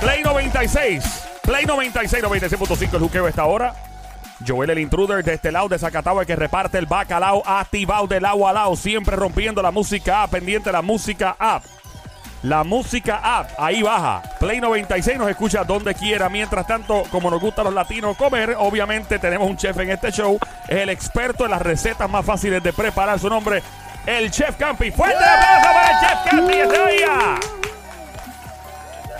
Play 96. Play 96, 96.5 el juqueo esta hora. Joel el intruder de este lado de Zacatau que reparte el bacalao activado del lado a lado, siempre rompiendo la música pendiente la música app. La música app, ahí baja. Play 96 nos escucha donde quiera. Mientras tanto, como nos gusta a los latinos comer, obviamente tenemos un chef en este show. Es el experto en las recetas más fáciles de preparar. Su nombre, el Chef Campi. ¡Fuerte aplauso para el Chef Campi este día!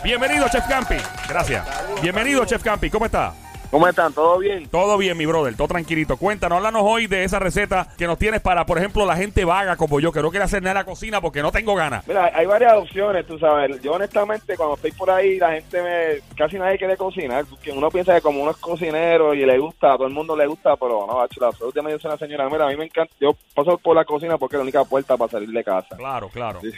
Bienvenido, Chef Campi. Gracias. Bienvenido, Chef Campi. ¿Cómo está? ¿Cómo están? ¿Todo bien? Todo bien, mi brother, todo tranquilito. Cuéntanos, háblanos hoy de esa receta que nos tienes para, por ejemplo, la gente vaga como yo, que no quiere hacer nada en la cocina porque no tengo ganas. Mira, hay varias opciones, tú sabes. Yo honestamente, cuando estoy por ahí, la gente me... Casi nadie quiere cocinar. Porque uno piensa que como uno es cocinero y le gusta, a todo el mundo le gusta, pero no, bacho, la salud dice una señora, mira, a mí me encanta, yo paso por la cocina porque es la única puerta para salir de casa. Claro, claro.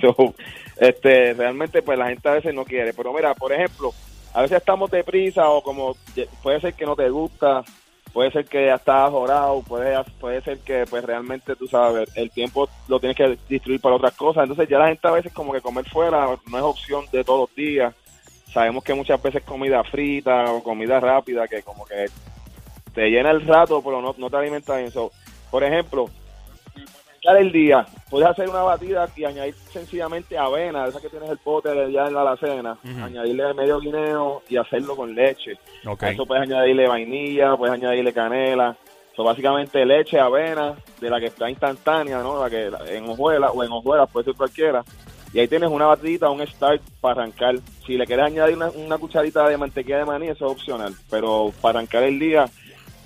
So, este, realmente, pues la gente a veces no quiere. Pero mira, por ejemplo, a veces estamos deprisa o como puede ser que no te gusta, puede ser que ya estás jorado, puede, puede ser que pues realmente tú sabes, el tiempo lo tienes que distribuir para otras cosas. Entonces ya la gente a veces como que comer fuera no es opción de todos los días. Sabemos que muchas veces comida frita o comida rápida que como que te llena el rato pero no, no te alimenta bien. Por ejemplo, el día, puedes hacer una batida y añadir sencillamente avena, esa que tienes el pote de ya en la alacena, añadirle medio guineo y hacerlo con leche. A eso puedes añadirle vainilla, puedes añadirle canela. Eso básicamente leche, avena, de la que está instantánea, ¿no? La que en hojuelas o en hojuelas puede ser cualquiera. Y ahí tienes una batidita, un start para arrancar. Si le quieres añadir una, una cucharita de mantequilla de maní, eso es opcional. Pero para arrancar el día,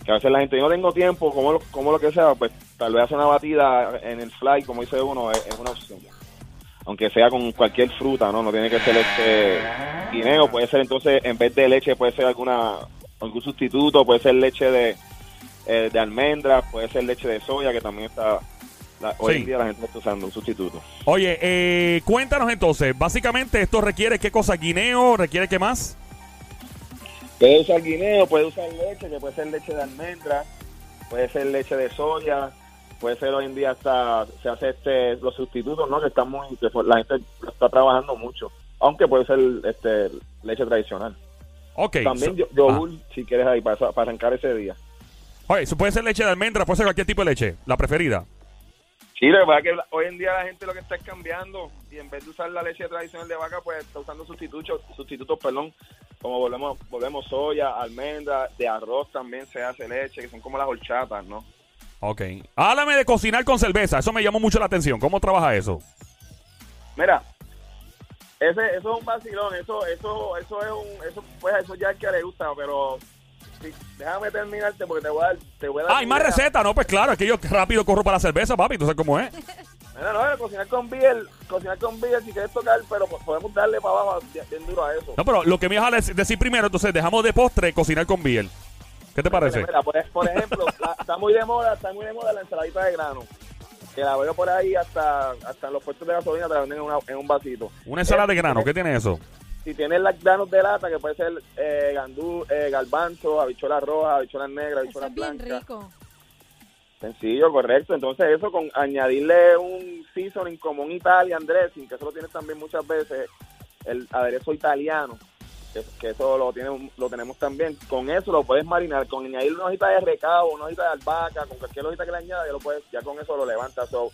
que a veces la gente, yo no tengo tiempo, como lo, como lo que sea, pues tal vez hacer una batida en el fly, como dice uno, es, una opción. Aunque sea con cualquier fruta, ¿no? No tiene que ser este guineo, puede ser entonces, en vez de leche, puede ser alguna algún sustituto, puede ser leche de, eh, de almendras, puede ser leche de soya, que también está... hoy en día la gente está usando un sustituto. Oye, eh, cuéntanos entonces, básicamente esto requiere qué cosa, guineo, requiere qué más? Puede usar guineo, puede usar leche, que puede ser leche de almendra, puede ser leche de soya, puede ser hoy en día hasta se hace este los sustitutos, ¿no? Que están muy que la gente está trabajando mucho, aunque puede ser este leche tradicional. Ok. También yo yogur, ah. si quieres ahí para, para arrancar ese día. Oye, eso puede ser leche de almendra, puede ser cualquier tipo de leche, la preferida. Sí, la verdad que hoy en día la gente lo que está es cambiando y en vez de usar la leche tradicional de vaca, pues está usando sustitutos, sustitutos, perdón, como volvemos, volvemos soya, almendra, de arroz también se hace leche, que son como las horchatas, ¿no? Ok. Háblame de cocinar con cerveza, eso me llamó mucho la atención. ¿Cómo trabaja eso? Mira, ese, eso es un vacilón, eso, eso, eso es un, eso, pues eso ya es que le gusta, pero déjame terminarte porque te voy a dar. Te voy a dar ah, hay más recetas, ¿no? Pues claro, es que yo rápido corro para la cerveza, papi, tú sabes cómo es. No, no, cocinar con biel, cocinar con biel si quieres tocar, pero podemos darle para abajo bien duro a eso. No, pero lo que me vas a decir primero, entonces dejamos de postre cocinar con biel. ¿Qué te parece? Mira, por, ejemplo, está muy de moda, está muy de moda la ensaladita de grano. Que la veo por ahí hasta, hasta en los puestos de gasolina te la venden en, un vasito. ¿Una ensalada de grano? ¿Qué tiene eso? si tienes las granos de lata, que puede ser eh, gandú, eh, garbanzo, habichuelas rojas, habichuelas negras, habichuelas Eso es bien rico. Sencillo, correcto. Entonces eso con añadirle un seasoning como un Italian dressing, que eso lo tienes también muchas veces, el aderezo italiano, que, eso lo, tiene, lo tenemos también. Con eso lo puedes marinar, con añadir una hojita de recado, una hojita de albahaca, con cualquier hojita que le añadas, ya, lo puedes, ya con eso lo levantas. So,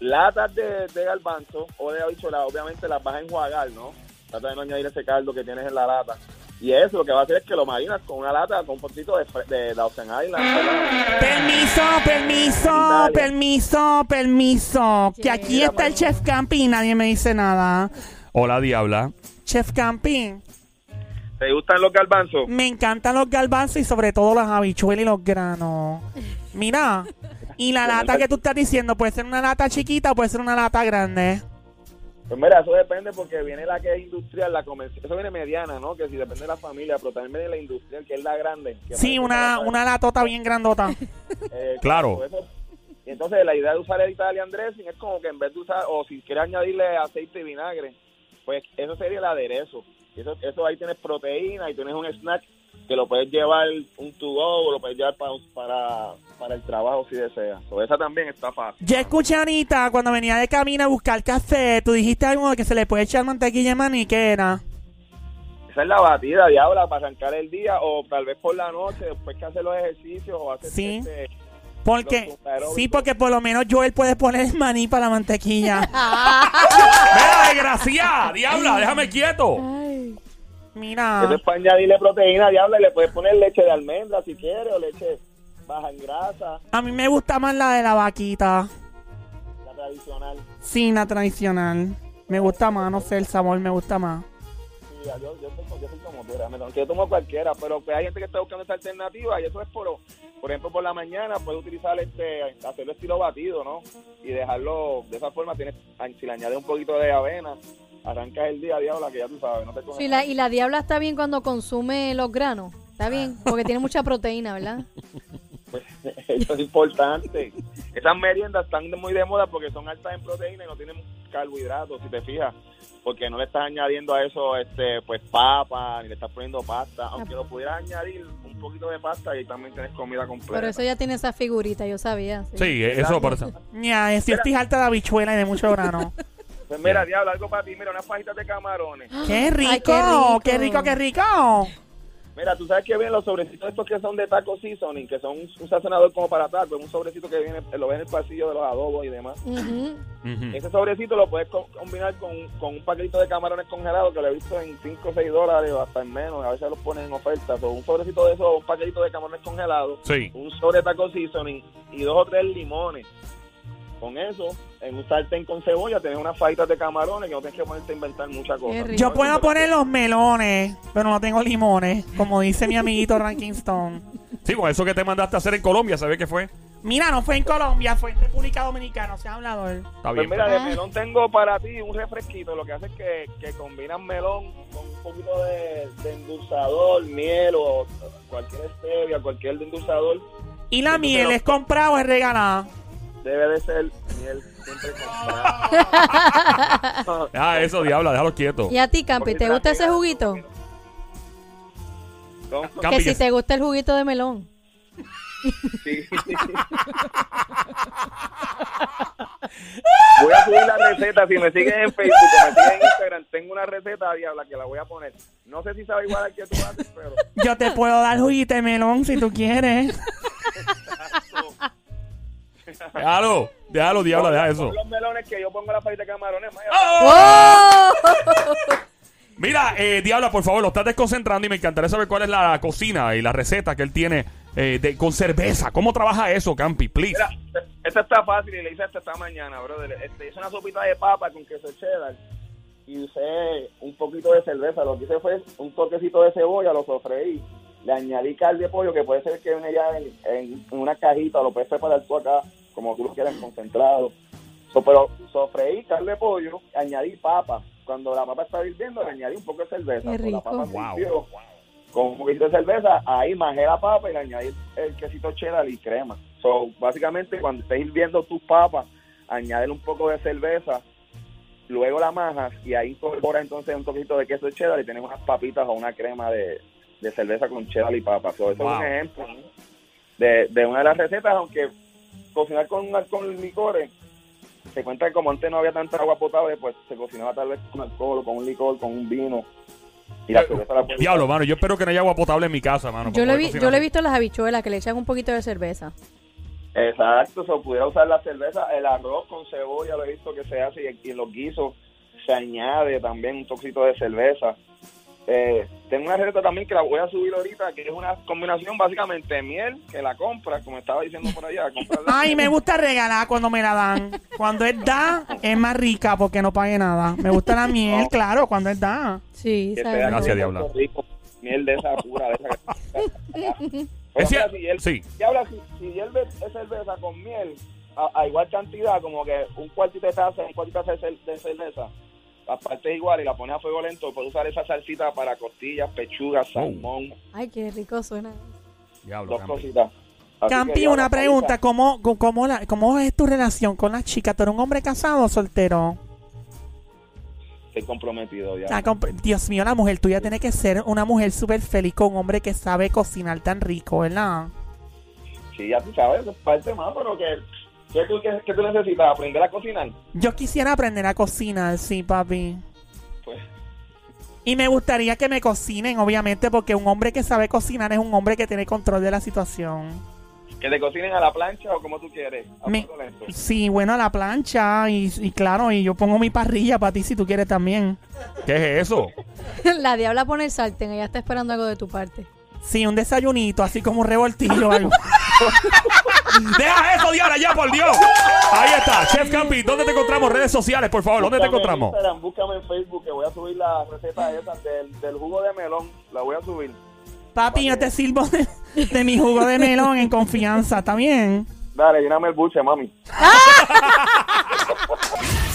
latas de, de garbanzo o de habichuela, obviamente las vas a enjuagar, ¿no? Trata de no añadir ese caldo que tienes en la lata. Y eso lo que va a hacer es que lo marinas con una lata, con un poquito de, de, Ocean Island. Permiso, permiso, permiso, permiso. Que aquí está el Chef Camping y nadie me dice nada. Hola, Diabla. Chef Camping. ¿Te gustan los garbanzos? Me encantan los garbanzos y sobre todo las habichuelas y los granos. Mira, y la lata que tú estás diciendo, ¿puede ser una lata chiquita o puede ser una lata grande? Pues mira, eso depende porque viene la que es industrial, la comercial, eso viene mediana, ¿no? Que si depende de la familia, pero también viene la industrial, que es la grande. Sí, una, una latota bien grandota. Eh, claro. y entonces la idea de usar el Italian dressing es como que en vez de usar, o si quieres añadirle aceite y vinagre, pues eso sería el aderezo. Eso, eso ahí tienes proteína y tienes un snack que lo puedes llevar un to-go o lo puedes llevar para, para, para el trabajo si deseas. So, esa también está fácil. Yo escuché a Anita cuando venía de camino a buscar café. Tú dijiste algo de que se le puede echar mantequilla de maní. ¿Qué era? Esa es la batida, diabla, para arrancar el día o tal vez por la noche, después que hace los ejercicios o hace Sí. este, Porque, sí, porque por lo menos Joel puede poner el maní para la mantequilla. ¡Mira, desgraciada! ¡Diabla, déjame quieto! Mira. Eso es para añadirle proteína, diabla, y le puedes poner leche de almendra si quieres, o leche baja en grasa, A mí me gusta más la de la vaquita. la tradicional. Sí, la tradicional. Me gusta más, no sé, el sabor me gusta más. Sí, yo, yo, tomo- yo soy como tú, yo tomo cualquiera, pero pues hay gente que está buscando esta alternativa y eso es por, por ejemplo, por la mañana puedes utilizar este, hacerlo estilo batido, ¿no? Y dejarlo de esa forma, tienes, si le añades un poquito de avena, arrancas el día, diabla, que ya tú sabes, no te coges Sí, la- y la diabla está bien cuando consume los granos. Está bien, porque tiene mucha proteína, ¿verdad? Pues, eso es importante. Esas meriendas están muy de moda porque son altas en proteína y no tienen carbohidratos, si te fijas. Porque no le estás añadiendo a eso este pues papa, ni le estás poniendo pasta. Aunque lo pudieras añadir un poquito de pasta y también tienes comida completa. Pero eso ya tiene esa figurita, yo sabía. Sí. Sí, eso por eso. Ya, es estoy harta de habichuela y de mucho grano. Pues mira, diablo, algo para ti. Mira, unas fajitas de camarones. ¡Qué rico! Ay, qué rico. ¡Qué rico, qué rico! Mira, tú sabes que vienen los sobrecitos estos que son de taco seasoning, que son un, un sazonador como para taco, un sobrecito que viene, lo ves en el pasillo de los adobos y demás. Ese sobrecito lo puedes co- combinar con, con un paquetito de camarones congelados que lo he visto en 5 o 6 dólares o hasta en menos. A veces los ponen en oferta. So, un sobrecito de esos, un paquetito de camarones congelados, Sí. un sobre taco seasoning y dos o tres limones. Con eso, en un sartén con cebolla, tienes unas fajitas de camarones que no tienes que ponerte a inventar muchas cosas. Yo puedo poner los melones, pero no tengo limones, como dice mi amiguito Ranking Stone. Sí, con eso que te mandaste a hacer en Colombia, ¿sabes qué fue? Mira, no fue en Colombia, fue en República Dominicana, se ha hablado él. Está Pues bien. mira, pero- de melón tengo para ti un refresquito. Lo que hace es que, que combinan melón con un poquito de, de endulzador, miel o cualquier stevia, cualquier endulzador. Y la miel es comprada o es regalada. Debe de ser miel siempre comprada. Ah, eso, diabla, déjalo quieto. Y a ti, Campi, ¿te gusta ese juguito? Campi, Que si te gusta el juguito de melón. sí. Voy a subir la receta. Si me sigues en Facebook o me sigues en Instagram, tengo una receta, diabla, que la voy a poner. No sé si sabe igual al que tú haces, pero... Yo te puedo dar juguito de melón si tú quieres. Déjalo, déjalo, diabla, deja eso. Los melones que yo pongo la de camarones. ¡Oh! Mira, eh, Diabla, por favor, lo estás desconcentrando y me encantaría saber cuál es la cocina y la receta que él tiene eh, de, con cerveza. ¿Cómo trabaja eso, Campi? Please. Mira, esta está fácil y le hice esta esta mañana, brother. Este, hice una sopita de papa con queso cheddar y usé un poquito de cerveza. Lo que hice fue un toquecito de cebolla, lo sofreí. Le añadí carne de pollo, que puede ser que viene ya en, en- en una cajita, lo puedes preparar tú acá, como tú lo quieras, concentrado. So, pero sofreí carne de pollo, añadí papa. Cuando la papa estaba hirviendo, le añadí un poco de cerveza. Qué la papa Wow. con un poquito de cerveza, ahí majé la papa y le añadí el quesito cheddar y crema. So, básicamente, cuando estés hirviendo tus papas, añádele un poco de cerveza, luego la majas y ahí incorpora entonces un poquito de queso cheddar y tienes unas papitas o una crema de, de cerveza con cheddar y papas. So, eso Wow. es un ejemplo ¿no? de, de una de las recetas, aunque cocinar con y licores, se cuenta que como antes no había tanta agua potable, pues se cocinaba tal vez con alcohol, con un licor, con un vino. Y la cerveza la puedes- Diablo, mano, yo espero que no haya agua potable en mi casa, mano. Yo poder vi- yo lo he visto en las habichuelas que le echan un poquito de cerveza. Exacto, se pudiera usar la cerveza, el arroz con cebolla, lo he visto que se hace y, y en los guisos se añade también un toquito de cerveza. Eh, tengo una receta también que la voy a subir ahorita, que es una combinación básicamente de miel, que la compras, como estaba diciendo por allá, compras la Ay, me gusta regalar cuando me la dan. Cuando es da, es más rica porque no pague nada. Me gusta la miel, No. claro, cuando es da. Sí, Gracias, rico, miel de esa pura, de esa que- Es Pero cier- mira, si él- sí. Diabla, si, si es cerveza con miel, a, a igual cantidad, como que un cuartito de taza, un cuartito de cerveza, las partes igual y la pones a fuego lento, puedes usar esa salsita para costillas, pechugas, salmón, Ay, qué rico suena. Diablo, dos Campi. cositas. Así Campi, una pregunta. ¿Cómo, cómo, cómo la- ¿Cómo es tu relación con las chicas? ¿Tú eres un hombre casado o soltero? estoy comprometido ya. Comp- Dios mío, la mujer tuya tiene que ser una mujer súper feliz con un hombre que sabe cocinar tan rico, ¿verdad? Sí, ya tú sabes, es parte más, pero que, ¿qué, tú, qué, qué tú necesitas? ¿Aprender a cocinar? Yo quisiera aprender a cocinar, sí, papi. Pues, Y me gustaría que me cocinen, obviamente, porque un hombre que sabe cocinar es un hombre que tiene control de la situación. que te cocinen a la plancha o como tú quieres. A Me-. Sí, bueno, a la plancha y, y claro, y yo pongo mi parrilla para ti si tú quieres también. ¿Qué es eso? La diabla pone el sartén, ella está esperando algo de tu parte. Sí, un desayunito, así como un revoltillo o algo. Deja eso, Diana, ya, por Dios. Ahí está, Chef Campi. ¿Dónde te encontramos? Redes sociales, por favor. ¿Dónde te en encontramos? Instagram, búscame en Facebook que voy a subir la receta esa del, del jugo de melón. La voy a subir. Papi, yo te sirvo de, de mi jugo de melón en confianza, ¿está bien? Dale, lléname el buche, mami.